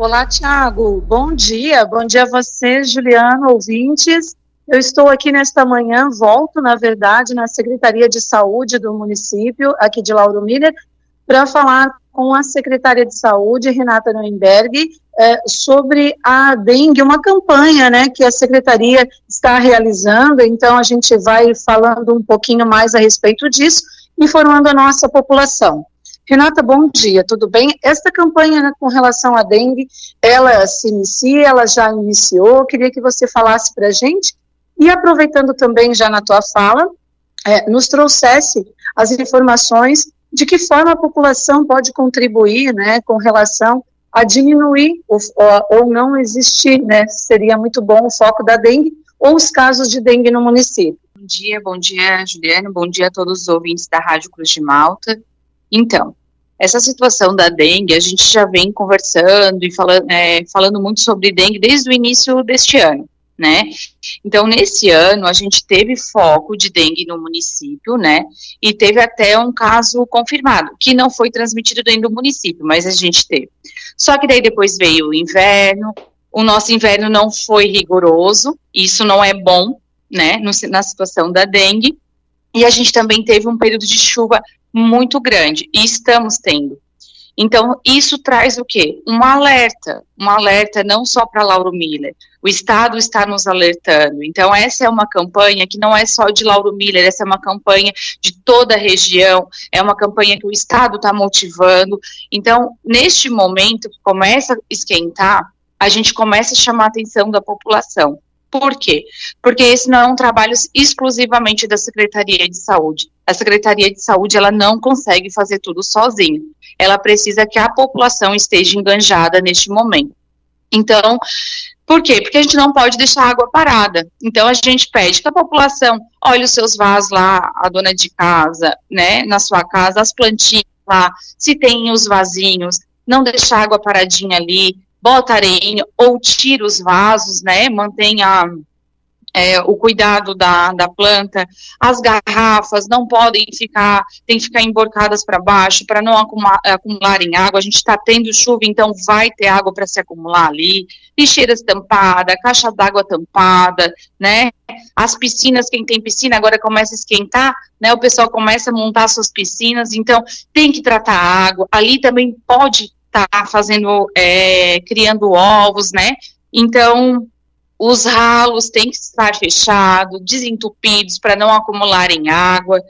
Olá, Tiago. Bom dia. Bom dia a você, Juliano, ouvintes. Eu estou aqui nesta manhã, volto, na verdade, na Secretaria de Saúde do município, aqui de Lauro Miller, para falar com a secretária de Saúde, Renata Neuenberg, é, sobre a dengue, uma campanha né, que a secretaria está realizando. Então, a gente vai falando um pouquinho mais a respeito disso, informando a nossa população. Renata, bom dia, tudo bem? Esta campanha né, com relação à dengue, ela se inicia, ela já iniciou, queria que você falasse para a gente, e aproveitando também já na tua fala, é, nos trouxesse as informações de que forma a população pode contribuir, né, com relação a diminuir ou, ou não existir, né, seria muito bom o foco da dengue ou os casos de dengue no município. Bom dia, bom dia, Juliana, bom dia a todos os ouvintes da Rádio Cruz de Malta. Então, essa situação da dengue, a gente já vem conversando e falando, é, falando muito sobre dengue desde o início deste ano né? Então, nesse ano, a gente teve foco de dengue no município, né? E teve até um caso confirmado, que não foi transmitido dentro do município, mas a gente teve. Só que daí depois veio o inverno, o nosso inverno não foi rigoroso, isso não é bom, né? No, na situação da dengue. E a gente também teve um período de chuva muito grande, e estamos tendo. Então, isso traz o quê? Um alerta, um alerta não só para Lauro Miller, o Estado está nos alertando. Então, essa é uma campanha que não é só de Lauro Miller, essa é uma campanha de toda a região, é uma campanha que o Estado está motivando. Então, neste momento que começa a esquentar, a gente começa a chamar a atenção da população. Por quê? Porque esse não é um trabalho exclusivamente da Secretaria de Saúde. A Secretaria de Saúde ela não consegue fazer tudo sozinha. Ela precisa que a população esteja enganjada neste momento. Então, por quê? Porque a gente não pode deixar a água parada. Então a gente pede que a população olhe os seus vasos lá, a dona de casa, né, na sua casa, as plantinhas lá, se tem os vasinhos, não deixar a água paradinha ali, bota areia ou tira os vasos, né, mantenha é, o cuidado da, da planta, as garrafas não podem ficar, tem que ficar emborcadas para baixo para não acumular, acumularem água. A gente está tendo chuva, então vai ter água para se acumular ali. Lixeiras tampadas, caixa d'água tampada, né? As piscinas, quem tem piscina agora começa a esquentar, né? O pessoal começa a montar suas piscinas, então tem que tratar a água. Ali também pode estar tá fazendo, é, criando ovos, né? Então, os ralos têm que estar fechados, desentupidos para não acumularem água.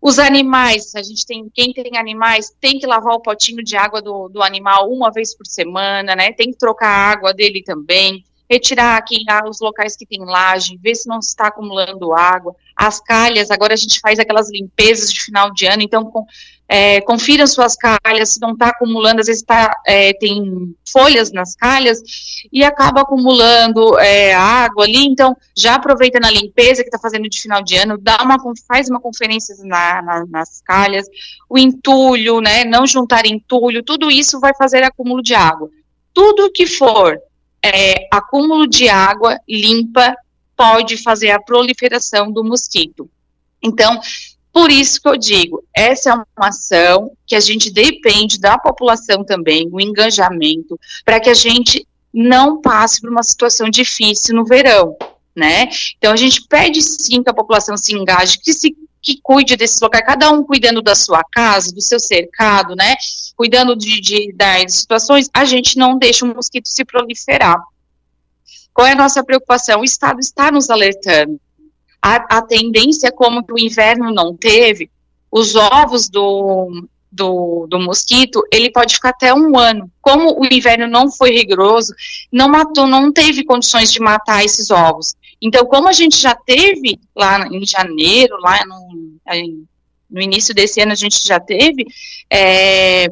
Os animais, a gente tem, quem tem animais, tem que lavar o potinho de água do, do animal uma vez por semana, né? Tem que trocar a água dele também, retirar aqui os locais que tem laje, ver se não está acumulando água. As calhas, agora a gente faz aquelas limpezas de final de ano, então com, é, confira suas calhas, se não está acumulando, às vezes tá, é, tem folhas nas calhas e acaba acumulando é, água ali, então já aproveita na limpeza que está fazendo de final de ano, dá uma, faz uma conferência na, na, nas calhas, o entulho, né, não juntar entulho, tudo isso vai fazer acúmulo de água. Tudo que for é, acúmulo de água limpa pode fazer a proliferação do mosquito. Então, por isso que eu digo, essa é uma ação que a gente depende da população também, o engajamento, para que a gente não passe por uma situação difícil no verão, né? Então a gente pede sim que a população se engaje, que se que cuide desses locais, cada um cuidando da sua casa, do seu cercado, né? Cuidando de, de das situações, a gente não deixa o mosquito se proliferar. Qual é a nossa preocupação? O Estado está nos alertando a, a tendência, como o inverno não teve, os ovos do, do, do, mosquito, ele pode ficar até um ano. Como o inverno não foi rigoroso, não matou, não teve condições de matar esses ovos. Então, como a gente já teve lá em janeiro, lá no, no início desse ano, a gente já teve é,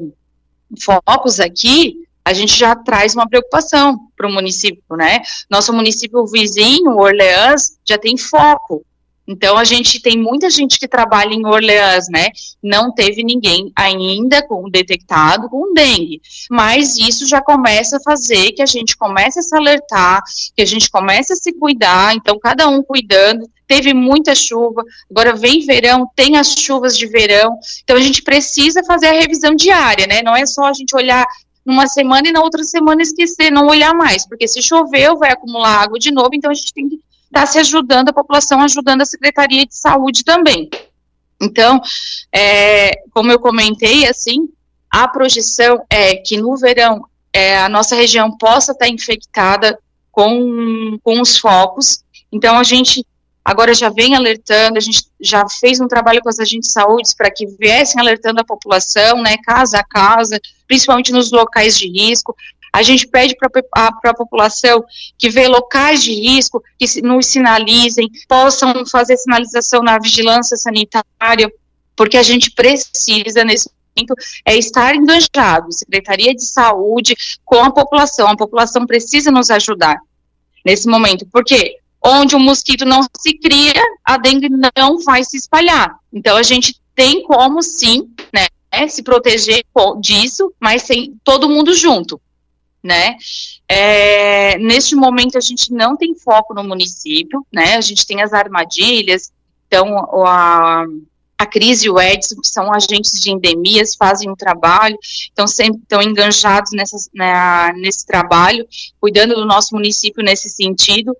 focos aqui, a gente já traz uma preocupação para o município, né? Nosso município vizinho, Orleans, já tem foco. Então, a gente tem muita gente que trabalha em Orleans, né? Não teve ninguém ainda com detectado com dengue. Mas isso já começa a fazer que a gente comece a se alertar, que a gente comece a se cuidar. Então, cada um cuidando. Teve muita chuva, agora vem verão, tem as chuvas de verão. Então, a gente precisa fazer a revisão diária, né? Não é só a gente olhar numa semana e na outra semana esquecer, não olhar mais, porque se choveu, vai acumular água de novo, então a gente tem que estar tá se ajudando, a população ajudando a Secretaria de Saúde também. Então, é, como eu comentei, assim, a projeção é que no verão é, a nossa região possa estar infectada com, com os focos. Então, a gente agora já vem alertando, a gente já fez um trabalho com as agentes de saúde para que viessem alertando a população, né, casa a casa, principalmente nos locais de risco. A gente pede para a população que vê locais de risco, que nos sinalizem, possam fazer sinalização na vigilância sanitária, porque a gente precisa, nesse momento, é estar engajado, Secretaria de Saúde, com a população. A população precisa nos ajudar nesse momento, porque onde o mosquito não se cria, a dengue não vai se espalhar. Então a gente tem como sim, né, se proteger disso, mas sem todo mundo junto, né? É, neste momento a gente não tem foco no município, né? A gente tem as armadilhas, então a, a crise e o Edson, que são agentes de endemias, fazem um trabalho, então sempre estão enganjados né, nesse trabalho, cuidando do nosso município nesse sentido,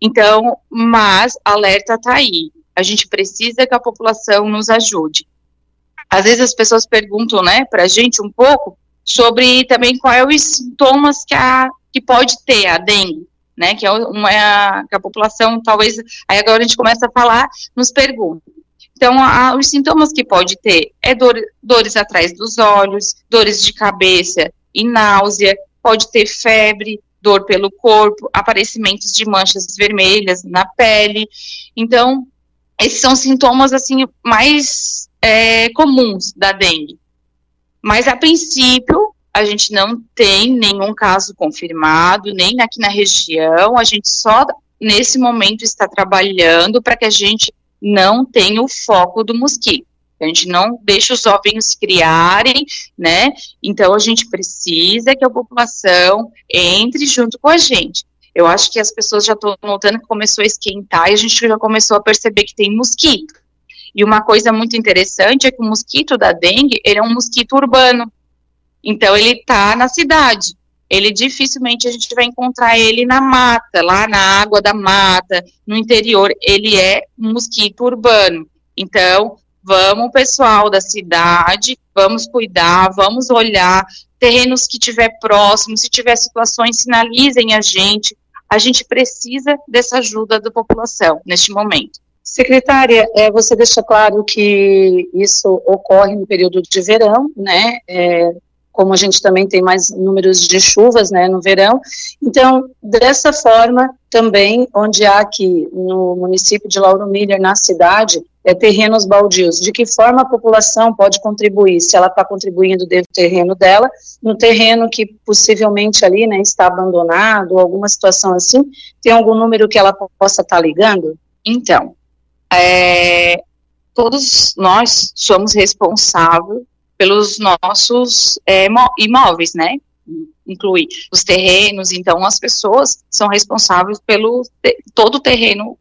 então, mas alerta está aí. A gente precisa que a população nos ajude. Às vezes as pessoas perguntam, né, para a gente um pouco sobre também quais é os sintomas que a que pode ter a dengue, né, que é uma que a população talvez aí agora a gente começa a falar, nos pergunta. Então, a, os sintomas que pode ter é dor, dores atrás dos olhos, dores de cabeça e náusea, pode ter febre, dor pelo corpo, aparecimentos de manchas vermelhas na pele. Então, esses são sintomas assim mais é, comuns da dengue. Mas a princípio a gente não tem nenhum caso confirmado, nem aqui na região. A gente só nesse momento está trabalhando para que a gente não tenha o foco do mosquito. A gente não deixa os ovinhos criarem, né? Então a gente precisa que a população entre junto com a gente. Eu acho que as pessoas já estão notando que começou a esquentar e a gente já começou a perceber que tem mosquito. E uma coisa muito interessante é que o mosquito da dengue, ele é um mosquito urbano. Então ele está na cidade. Ele dificilmente a gente vai encontrar ele na mata, lá na água da mata, no interior. Ele é um mosquito urbano. Então, Vamos, pessoal da cidade, vamos cuidar, vamos olhar terrenos que tiver próximos, se tiver situações, sinalizem a gente. A gente precisa dessa ajuda da população neste momento. Secretária, é, você deixa claro que isso ocorre no período de verão, né? É, como a gente também tem mais números de chuvas, né, no verão. Então, dessa forma, também, onde há aqui no município de Lauro Miller, na cidade, é, terrenos baldios, de que forma a população pode contribuir, se ela está contribuindo dentro do terreno dela, no terreno que possivelmente ali, né, está abandonado, alguma situação assim, tem algum número que ela possa estar tá ligando? Então, é, todos nós somos responsáveis pelos nossos é, imóveis, né? Inclui os terrenos, então as pessoas são responsáveis pelo todo o terreno,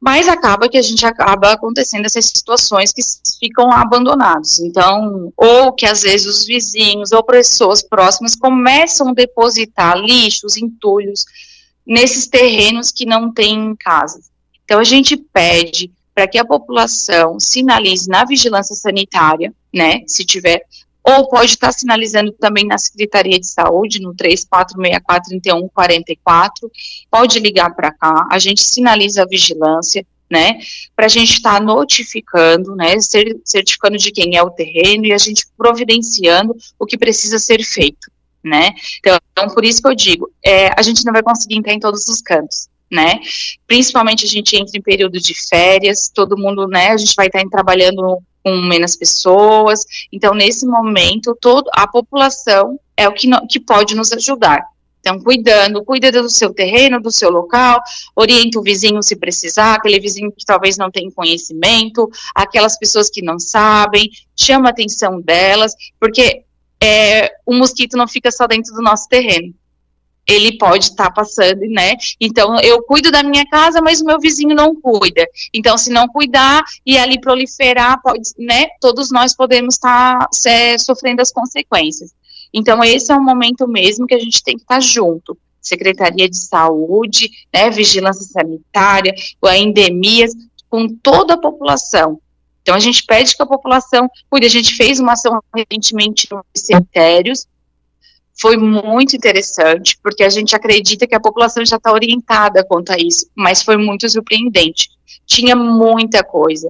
mas acaba que a gente acaba acontecendo essas situações que ficam abandonados. Então, ou que às vezes os vizinhos ou pessoas próximas começam a depositar lixos, entulhos nesses terrenos que não têm casas. Então a gente pede para que a população sinalize na vigilância sanitária, né, se tiver, ou pode estar sinalizando também na Secretaria de Saúde, no 3464-3144, pode ligar para cá, a gente sinaliza a vigilância, né, para a gente estar tá notificando, né, certificando de quem é o terreno e a gente providenciando o que precisa ser feito, né. Então, por isso que eu digo, é, a gente não vai conseguir entrar em todos os cantos, né? Principalmente a gente entra em período de férias, todo mundo, né? A gente vai estar trabalhando com menos pessoas. Então, nesse momento, todo, a população é o que, no, que pode nos ajudar. Então, cuidando, cuida do seu terreno, do seu local, orienta o vizinho se precisar, aquele vizinho que talvez não tenha conhecimento, aquelas pessoas que não sabem, chama a atenção delas, porque é, o mosquito não fica só dentro do nosso terreno ele pode estar tá passando, né? Então, eu cuido da minha casa, mas o meu vizinho não cuida. Então, se não cuidar e ali proliferar, pode, né? Todos nós podemos estar tá, sofrendo as consequências. Então, esse é um momento mesmo que a gente tem que estar junto. Secretaria de Saúde, né, Vigilância Sanitária, a endemias, com toda a população. Então, a gente pede que a população cuide. A gente fez uma ação recentemente nos cemitérios, foi muito interessante, porque a gente acredita que a população já está orientada quanto a isso, mas foi muito surpreendente. Tinha muita coisa,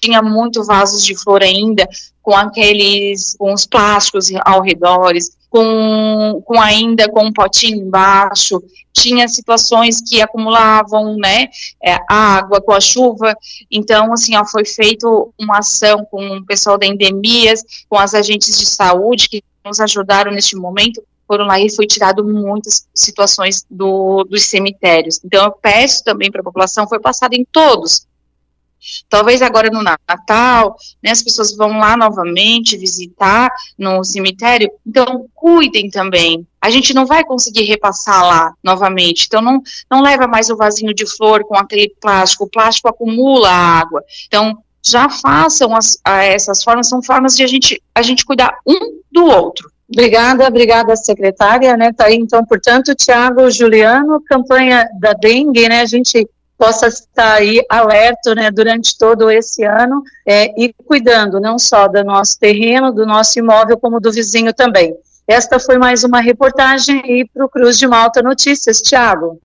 tinha muito vasos de flor ainda, com aqueles, com os plásticos ao redor, com, com ainda com um potinho embaixo, tinha situações que acumulavam, né, é, água com a chuva, então, assim, ó, foi feito uma ação com o pessoal da endemias, com as agentes de saúde, que nos ajudaram neste momento, foram lá e foi tirado muitas situações do, dos cemitérios. Então, eu peço também para a população, foi passado em todos. Talvez agora no Natal, né, as pessoas vão lá novamente visitar no cemitério, então cuidem também. A gente não vai conseguir repassar lá novamente, então não, não leva mais o vasinho de flor com aquele plástico, o plástico acumula água. Então, já façam as, essas formas, são formas de a gente, a gente cuidar um do outro. Obrigada, obrigada, secretária, né, tá aí, então, portanto, Tiago, Juliano, campanha da dengue, né, a gente possa estar aí alerta, né, durante todo esse ano, é, e cuidando não só do nosso terreno, do nosso imóvel, como do vizinho também. Esta foi mais uma reportagem e para o Cruz de Malta Notícias, Tiago.